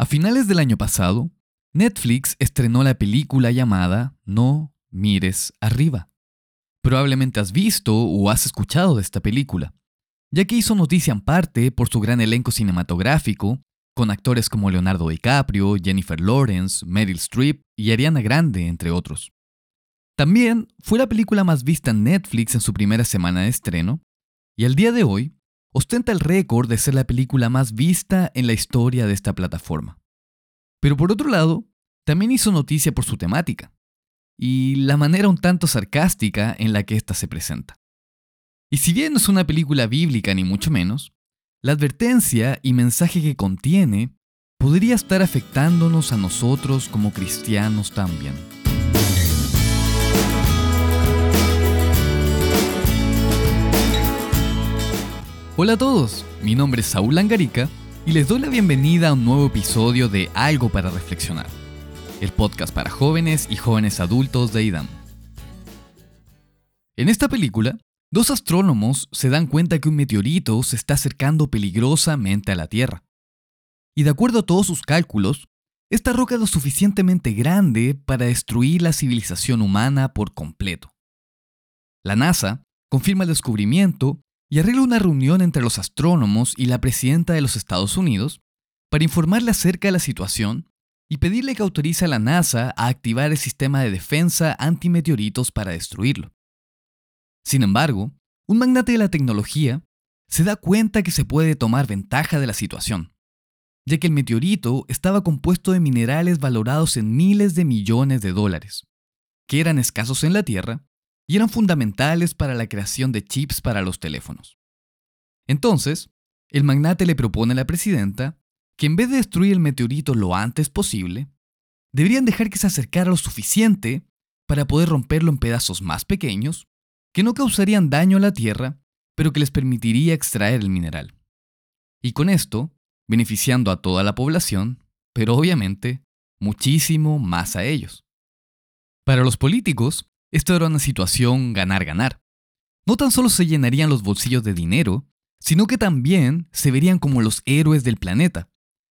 A finales del año pasado, Netflix estrenó la película llamada No mires arriba. Probablemente has visto o has escuchado de esta película, ya que hizo noticia en parte por su gran elenco cinematográfico, con actores como Leonardo DiCaprio, Jennifer Lawrence, Meryl Streep y Ariana Grande, entre otros. También fue la película más vista en Netflix en su primera semana de estreno, y al día de hoy ostenta el récord de ser la película más vista en la historia de esta plataforma. Pero por otro lado, también hizo noticia por su temática y la manera un tanto sarcástica en la que ésta se presenta. Y si bien no es una película bíblica ni mucho menos, la advertencia y mensaje que contiene podría estar afectándonos a nosotros como cristianos también. Hola a todos, mi nombre es Saúl Langarica y les doy la bienvenida a un nuevo episodio de Algo para Reflexionar, el podcast para jóvenes y jóvenes adultos de IDAM. En esta película, dos astrónomos se dan cuenta que un meteorito se está acercando peligrosamente a la Tierra. Y de acuerdo a todos sus cálculos, esta roca es lo suficientemente grande para destruir la civilización humana por completo. La NASA confirma el descubrimiento y arregla una reunión entre los astrónomos y la presidenta de los Estados Unidos para informarle acerca de la situación y pedirle que autorice a la NASA a activar el sistema de defensa antimeteoritos para destruirlo. Sin embargo, un magnate de la tecnología se da cuenta que se puede tomar ventaja de la situación, ya que el meteorito estaba compuesto de minerales valorados en miles de millones de dólares, que eran escasos en la Tierra y eran fundamentales para la creación de chips para los teléfonos. Entonces, el magnate le propone a la presidenta que en vez de destruir el meteorito lo antes posible, deberían dejar que se acercara lo suficiente para poder romperlo en pedazos más pequeños, que no causarían daño a la Tierra, pero que les permitiría extraer el mineral. Y con esto, beneficiando a toda la población, pero obviamente muchísimo más a ellos. Para los políticos, esto era una situación ganar-ganar. No tan solo se llenarían los bolsillos de dinero, sino que también se verían como los héroes del planeta,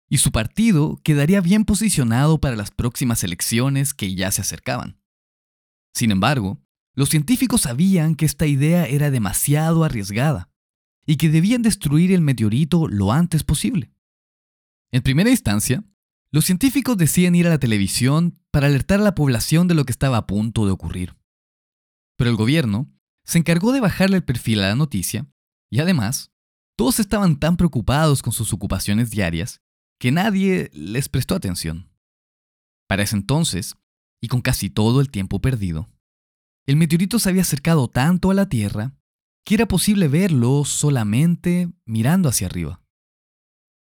y su partido quedaría bien posicionado para las próximas elecciones que ya se acercaban. Sin embargo, los científicos sabían que esta idea era demasiado arriesgada y que debían destruir el meteorito lo antes posible. En primera instancia, los científicos deciden ir a la televisión para alertar a la población de lo que estaba a punto de ocurrir. Pero el gobierno se encargó de bajarle el perfil a la noticia y además, todos estaban tan preocupados con sus ocupaciones diarias que nadie les prestó atención. Para ese entonces, y con casi todo el tiempo perdido, el meteorito se había acercado tanto a la Tierra que era posible verlo solamente mirando hacia arriba.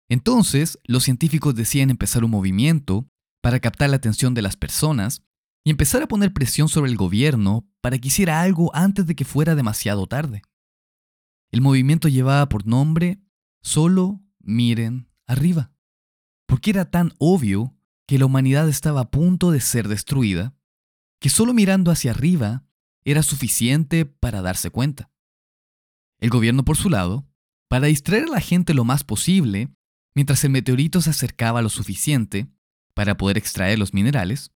Entonces, los científicos decían empezar un movimiento para captar la atención de las personas y empezar a poner presión sobre el gobierno para que hiciera algo antes de que fuera demasiado tarde. El movimiento llevaba por nombre Solo miren arriba, porque era tan obvio que la humanidad estaba a punto de ser destruida, que solo mirando hacia arriba era suficiente para darse cuenta. El gobierno, por su lado, para distraer a la gente lo más posible, mientras el meteorito se acercaba lo suficiente para poder extraer los minerales,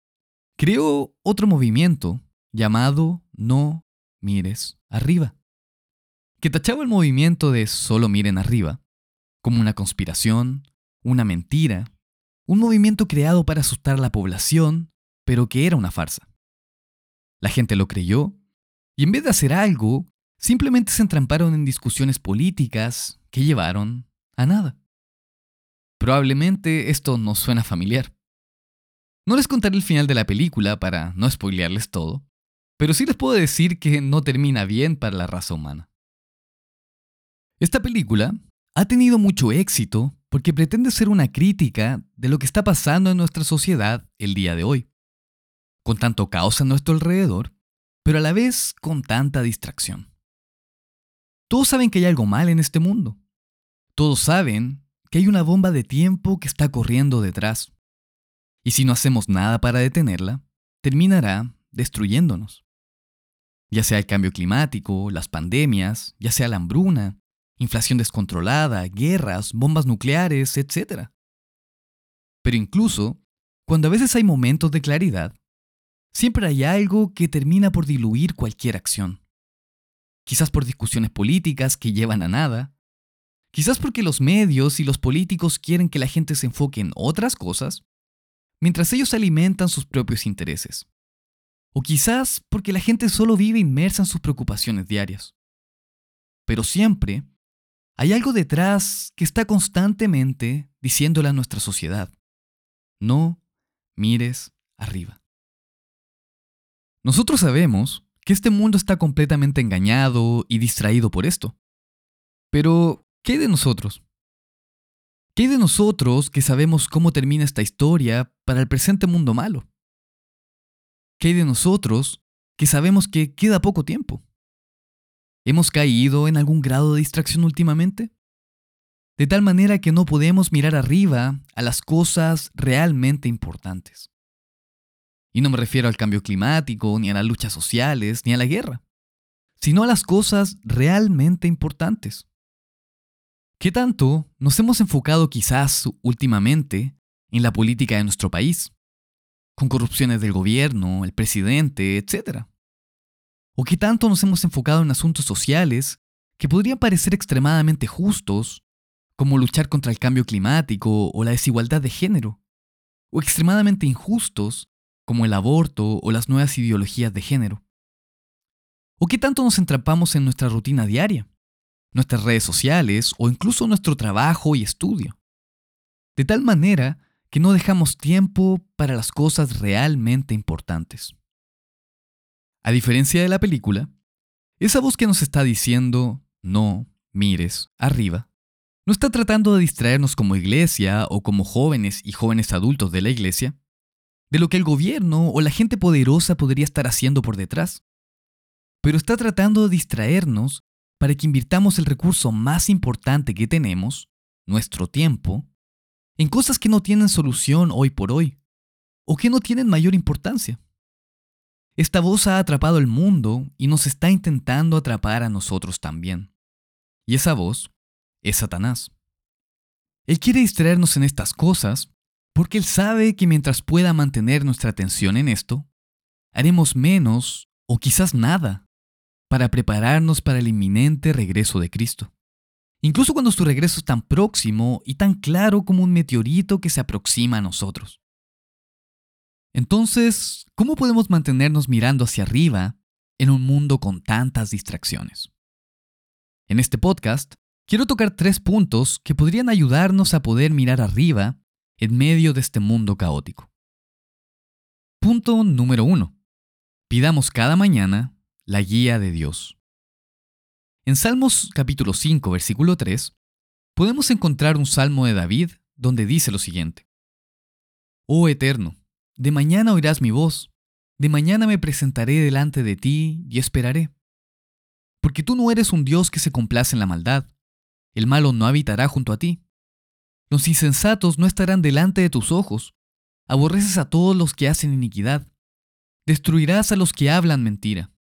creó otro movimiento llamado No mires arriba, que tachaba el movimiento de solo miren arriba como una conspiración, una mentira, un movimiento creado para asustar a la población, pero que era una farsa. La gente lo creyó y en vez de hacer algo, simplemente se entramparon en discusiones políticas que llevaron a nada. Probablemente esto no suena familiar. No les contaré el final de la película para no spoilearles todo, pero sí les puedo decir que no termina bien para la raza humana. Esta película ha tenido mucho éxito porque pretende ser una crítica de lo que está pasando en nuestra sociedad el día de hoy, con tanto caos a nuestro alrededor, pero a la vez con tanta distracción. Todos saben que hay algo mal en este mundo. Todos saben que hay una bomba de tiempo que está corriendo detrás y si no hacemos nada para detenerla, terminará destruyéndonos. Ya sea el cambio climático, las pandemias, ya sea la hambruna, inflación descontrolada, guerras, bombas nucleares, etc. Pero incluso, cuando a veces hay momentos de claridad, siempre hay algo que termina por diluir cualquier acción. Quizás por discusiones políticas que llevan a nada, quizás porque los medios y los políticos quieren que la gente se enfoque en otras cosas, mientras ellos alimentan sus propios intereses. O quizás porque la gente solo vive inmersa en sus preocupaciones diarias. Pero siempre hay algo detrás que está constantemente diciéndole a nuestra sociedad, no mires arriba. Nosotros sabemos que este mundo está completamente engañado y distraído por esto. Pero, ¿qué de nosotros? ¿Qué hay de nosotros que sabemos cómo termina esta historia para el presente mundo malo? ¿Qué hay de nosotros que sabemos que queda poco tiempo? ¿Hemos caído en algún grado de distracción últimamente? De tal manera que no podemos mirar arriba a las cosas realmente importantes. Y no me refiero al cambio climático, ni a las luchas sociales, ni a la guerra, sino a las cosas realmente importantes. ¿Qué tanto nos hemos enfocado quizás últimamente en la política de nuestro país? Con corrupciones del gobierno, el presidente, etc. ¿O qué tanto nos hemos enfocado en asuntos sociales que podrían parecer extremadamente justos, como luchar contra el cambio climático o la desigualdad de género? ¿O extremadamente injustos, como el aborto o las nuevas ideologías de género? ¿O qué tanto nos entrampamos en nuestra rutina diaria, nuestras redes sociales o incluso nuestro trabajo y estudio? De tal manera que no dejamos tiempo para las cosas realmente importantes. A diferencia de la película, esa voz que nos está diciendo, no, mires, arriba, no está tratando de distraernos como iglesia o como jóvenes y jóvenes adultos de la iglesia de lo que el gobierno o la gente poderosa podría estar haciendo por detrás, pero está tratando de distraernos para que invirtamos el recurso más importante que tenemos, nuestro tiempo, en cosas que no tienen solución hoy por hoy, o que no tienen mayor importancia. Esta voz ha atrapado el mundo y nos está intentando atrapar a nosotros también. Y esa voz es Satanás. Él quiere distraernos en estas cosas porque él sabe que mientras pueda mantener nuestra atención en esto, haremos menos o quizás nada para prepararnos para el inminente regreso de Cristo. Incluso cuando su regreso es tan próximo y tan claro como un meteorito que se aproxima a nosotros. Entonces, ¿cómo podemos mantenernos mirando hacia arriba en un mundo con tantas distracciones? En este podcast, quiero tocar tres puntos que podrían ayudarnos a poder mirar arriba en medio de este mundo caótico. Punto número uno. Pidamos cada mañana la guía de Dios. En Salmos capítulo 5, versículo 3, podemos encontrar un salmo de David donde dice lo siguiente. Oh Eterno, de mañana oirás mi voz, de mañana me presentaré delante de ti y esperaré. Porque tú no eres un Dios que se complace en la maldad, el malo no habitará junto a ti. Los insensatos no estarán delante de tus ojos, aborreces a todos los que hacen iniquidad, destruirás a los que hablan mentira.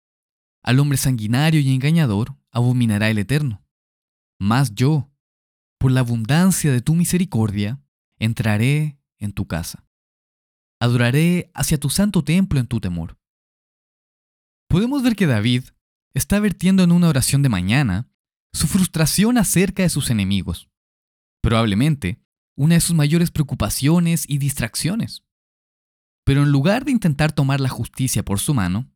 Al hombre sanguinario y engañador abominará el Eterno. Mas yo, por la abundancia de tu misericordia, entraré en tu casa adoraré hacia tu santo templo en tu temor. Podemos ver que David está vertiendo en una oración de mañana su frustración acerca de sus enemigos, probablemente una de sus mayores preocupaciones y distracciones. Pero en lugar de intentar tomar la justicia por su mano,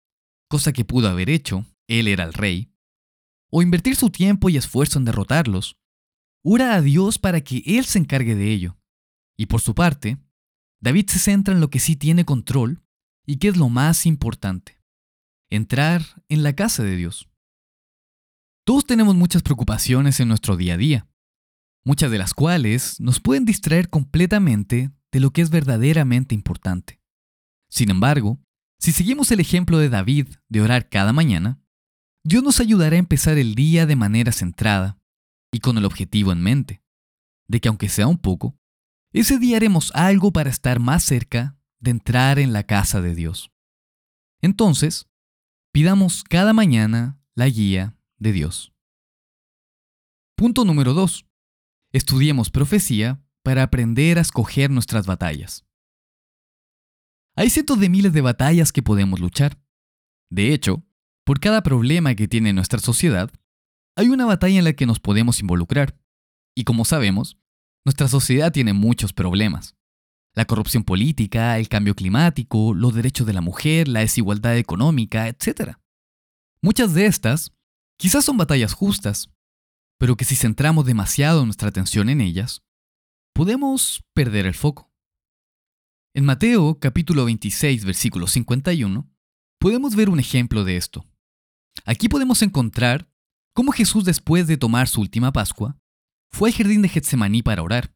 cosa que pudo haber hecho, él era el rey, o invertir su tiempo y esfuerzo en derrotarlos, ora a Dios para que Él se encargue de ello, y por su parte, David se centra en lo que sí tiene control y que es lo más importante, entrar en la casa de Dios. Todos tenemos muchas preocupaciones en nuestro día a día, muchas de las cuales nos pueden distraer completamente de lo que es verdaderamente importante. Sin embargo, si seguimos el ejemplo de David de orar cada mañana, Dios nos ayudará a empezar el día de manera centrada y con el objetivo en mente, de que aunque sea un poco, ese día haremos algo para estar más cerca de entrar en la casa de Dios. Entonces, pidamos cada mañana la guía de Dios. Punto número 2. Estudiemos profecía para aprender a escoger nuestras batallas. Hay cientos de miles de batallas que podemos luchar. De hecho, por cada problema que tiene nuestra sociedad, hay una batalla en la que nos podemos involucrar. Y como sabemos, nuestra sociedad tiene muchos problemas. La corrupción política, el cambio climático, los derechos de la mujer, la desigualdad económica, etc. Muchas de estas quizás son batallas justas, pero que si centramos demasiado nuestra atención en ellas, podemos perder el foco. En Mateo capítulo 26 versículo 51 podemos ver un ejemplo de esto. Aquí podemos encontrar cómo Jesús después de tomar su última Pascua fue al jardín de Getsemaní para orar.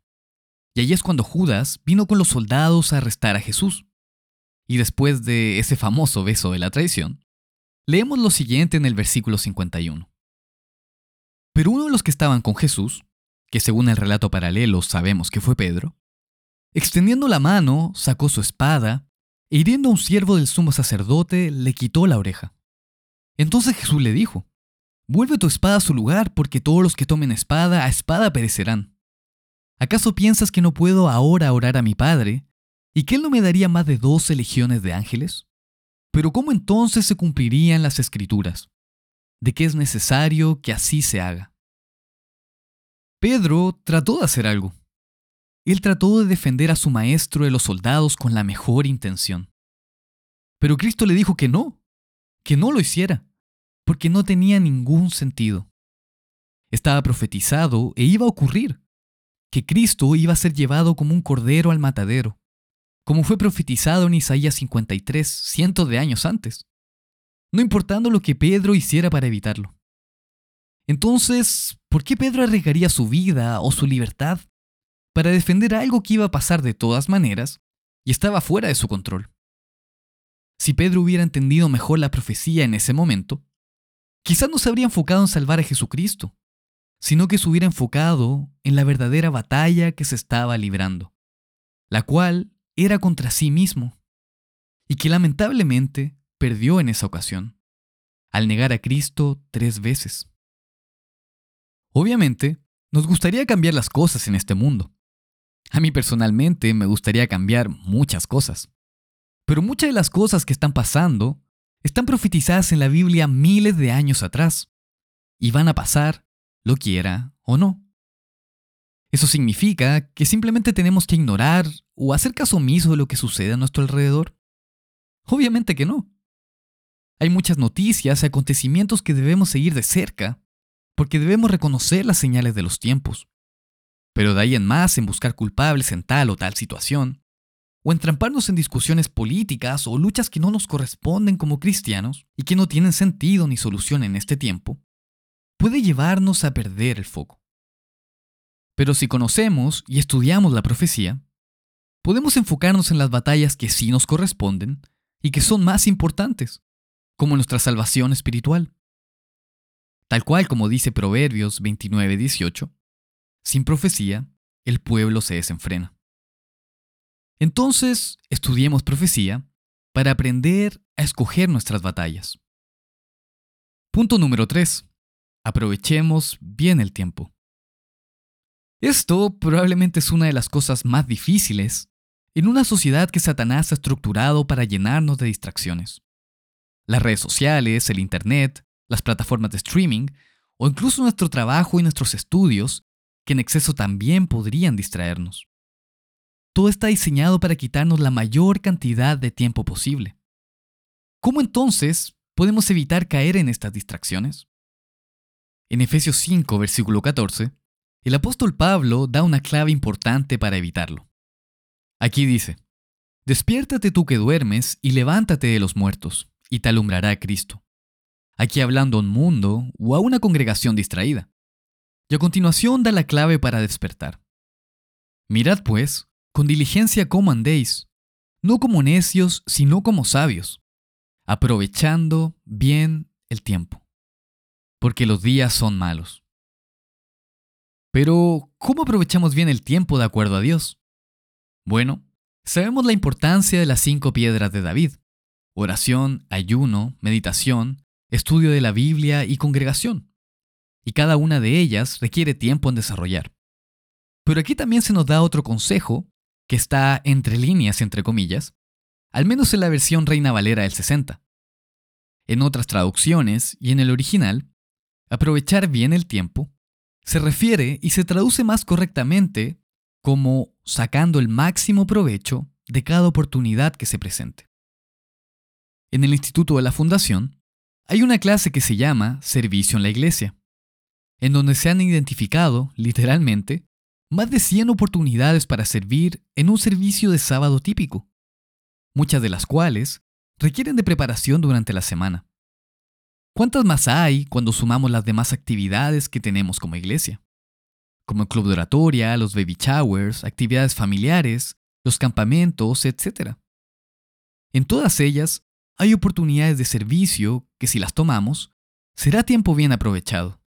Y allí es cuando Judas vino con los soldados a arrestar a Jesús. Y después de ese famoso beso de la traición, leemos lo siguiente en el versículo 51. Pero uno de los que estaban con Jesús, que según el relato paralelo sabemos que fue Pedro, extendiendo la mano, sacó su espada, e hiriendo a un siervo del sumo sacerdote, le quitó la oreja. Entonces Jesús le dijo, Vuelve tu espada a su lugar, porque todos los que tomen espada a espada perecerán. ¿Acaso piensas que no puedo ahora orar a mi Padre, y que Él no me daría más de doce legiones de ángeles? Pero ¿cómo entonces se cumplirían las escrituras? De que es necesario que así se haga. Pedro trató de hacer algo. Él trató de defender a su maestro de los soldados con la mejor intención. Pero Cristo le dijo que no, que no lo hiciera porque no tenía ningún sentido. Estaba profetizado e iba a ocurrir, que Cristo iba a ser llevado como un cordero al matadero, como fue profetizado en Isaías 53 cientos de años antes, no importando lo que Pedro hiciera para evitarlo. Entonces, ¿por qué Pedro arriesgaría su vida o su libertad para defender algo que iba a pasar de todas maneras y estaba fuera de su control? Si Pedro hubiera entendido mejor la profecía en ese momento, quizás no se habría enfocado en salvar a Jesucristo, sino que se hubiera enfocado en la verdadera batalla que se estaba librando, la cual era contra sí mismo, y que lamentablemente perdió en esa ocasión, al negar a Cristo tres veces. Obviamente, nos gustaría cambiar las cosas en este mundo. A mí personalmente me gustaría cambiar muchas cosas. Pero muchas de las cosas que están pasando están profetizadas en la Biblia miles de años atrás y van a pasar, lo quiera o no. ¿Eso significa que simplemente tenemos que ignorar o hacer caso omiso de lo que sucede a nuestro alrededor? Obviamente que no. Hay muchas noticias y acontecimientos que debemos seguir de cerca, porque debemos reconocer las señales de los tiempos. Pero de ahí en más en buscar culpables en tal o tal situación, o entramparnos en discusiones políticas o luchas que no nos corresponden como cristianos y que no tienen sentido ni solución en este tiempo, puede llevarnos a perder el foco. Pero si conocemos y estudiamos la profecía, podemos enfocarnos en las batallas que sí nos corresponden y que son más importantes, como nuestra salvación espiritual. Tal cual como dice Proverbios 29:18, sin profecía, el pueblo se desenfrena. Entonces, estudiemos profecía para aprender a escoger nuestras batallas. Punto número 3. Aprovechemos bien el tiempo. Esto probablemente es una de las cosas más difíciles en una sociedad que Satanás ha estructurado para llenarnos de distracciones. Las redes sociales, el Internet, las plataformas de streaming o incluso nuestro trabajo y nuestros estudios, que en exceso también podrían distraernos. Todo está diseñado para quitarnos la mayor cantidad de tiempo posible. ¿Cómo entonces podemos evitar caer en estas distracciones? En Efesios 5, versículo 14, el apóstol Pablo da una clave importante para evitarlo. Aquí dice, Despiértate tú que duermes y levántate de los muertos, y te alumbrará Cristo. Aquí hablando a un mundo o a una congregación distraída. Y a continuación da la clave para despertar. Mirad pues con diligencia como andéis, no como necios, sino como sabios, aprovechando bien el tiempo, porque los días son malos. Pero, ¿cómo aprovechamos bien el tiempo de acuerdo a Dios? Bueno, sabemos la importancia de las cinco piedras de David, oración, ayuno, meditación, estudio de la Biblia y congregación, y cada una de ellas requiere tiempo en desarrollar. Pero aquí también se nos da otro consejo, que está entre líneas, entre comillas, al menos en la versión Reina Valera del 60. En otras traducciones y en el original, aprovechar bien el tiempo se refiere y se traduce más correctamente como sacando el máximo provecho de cada oportunidad que se presente. En el Instituto de la Fundación hay una clase que se llama Servicio en la Iglesia, en donde se han identificado, literalmente, más de 100 oportunidades para servir en un servicio de sábado típico, muchas de las cuales requieren de preparación durante la semana. ¿Cuántas más hay cuando sumamos las demás actividades que tenemos como iglesia? Como el club de oratoria, los baby showers, actividades familiares, los campamentos, etc. En todas ellas hay oportunidades de servicio que si las tomamos, será tiempo bien aprovechado.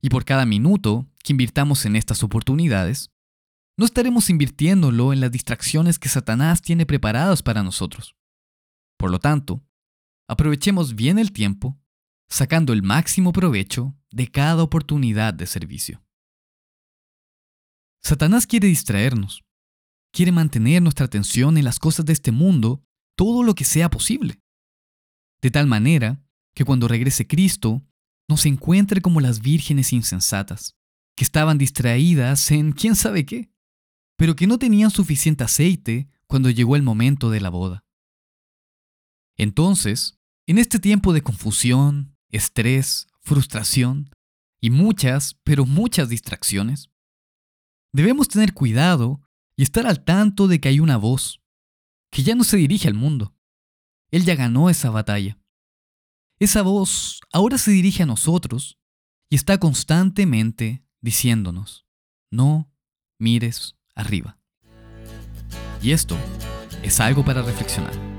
Y por cada minuto que invirtamos en estas oportunidades, no estaremos invirtiéndolo en las distracciones que Satanás tiene preparadas para nosotros. Por lo tanto, aprovechemos bien el tiempo, sacando el máximo provecho de cada oportunidad de servicio. Satanás quiere distraernos, quiere mantener nuestra atención en las cosas de este mundo todo lo que sea posible, de tal manera que cuando regrese Cristo nos encuentre como las vírgenes insensatas, que estaban distraídas en quién sabe qué, pero que no tenían suficiente aceite cuando llegó el momento de la boda. Entonces, en este tiempo de confusión, estrés, frustración y muchas, pero muchas distracciones, debemos tener cuidado y estar al tanto de que hay una voz que ya no se dirige al mundo. Él ya ganó esa batalla. Esa voz ahora se dirige a nosotros y está constantemente diciéndonos, no mires arriba. Y esto es algo para reflexionar.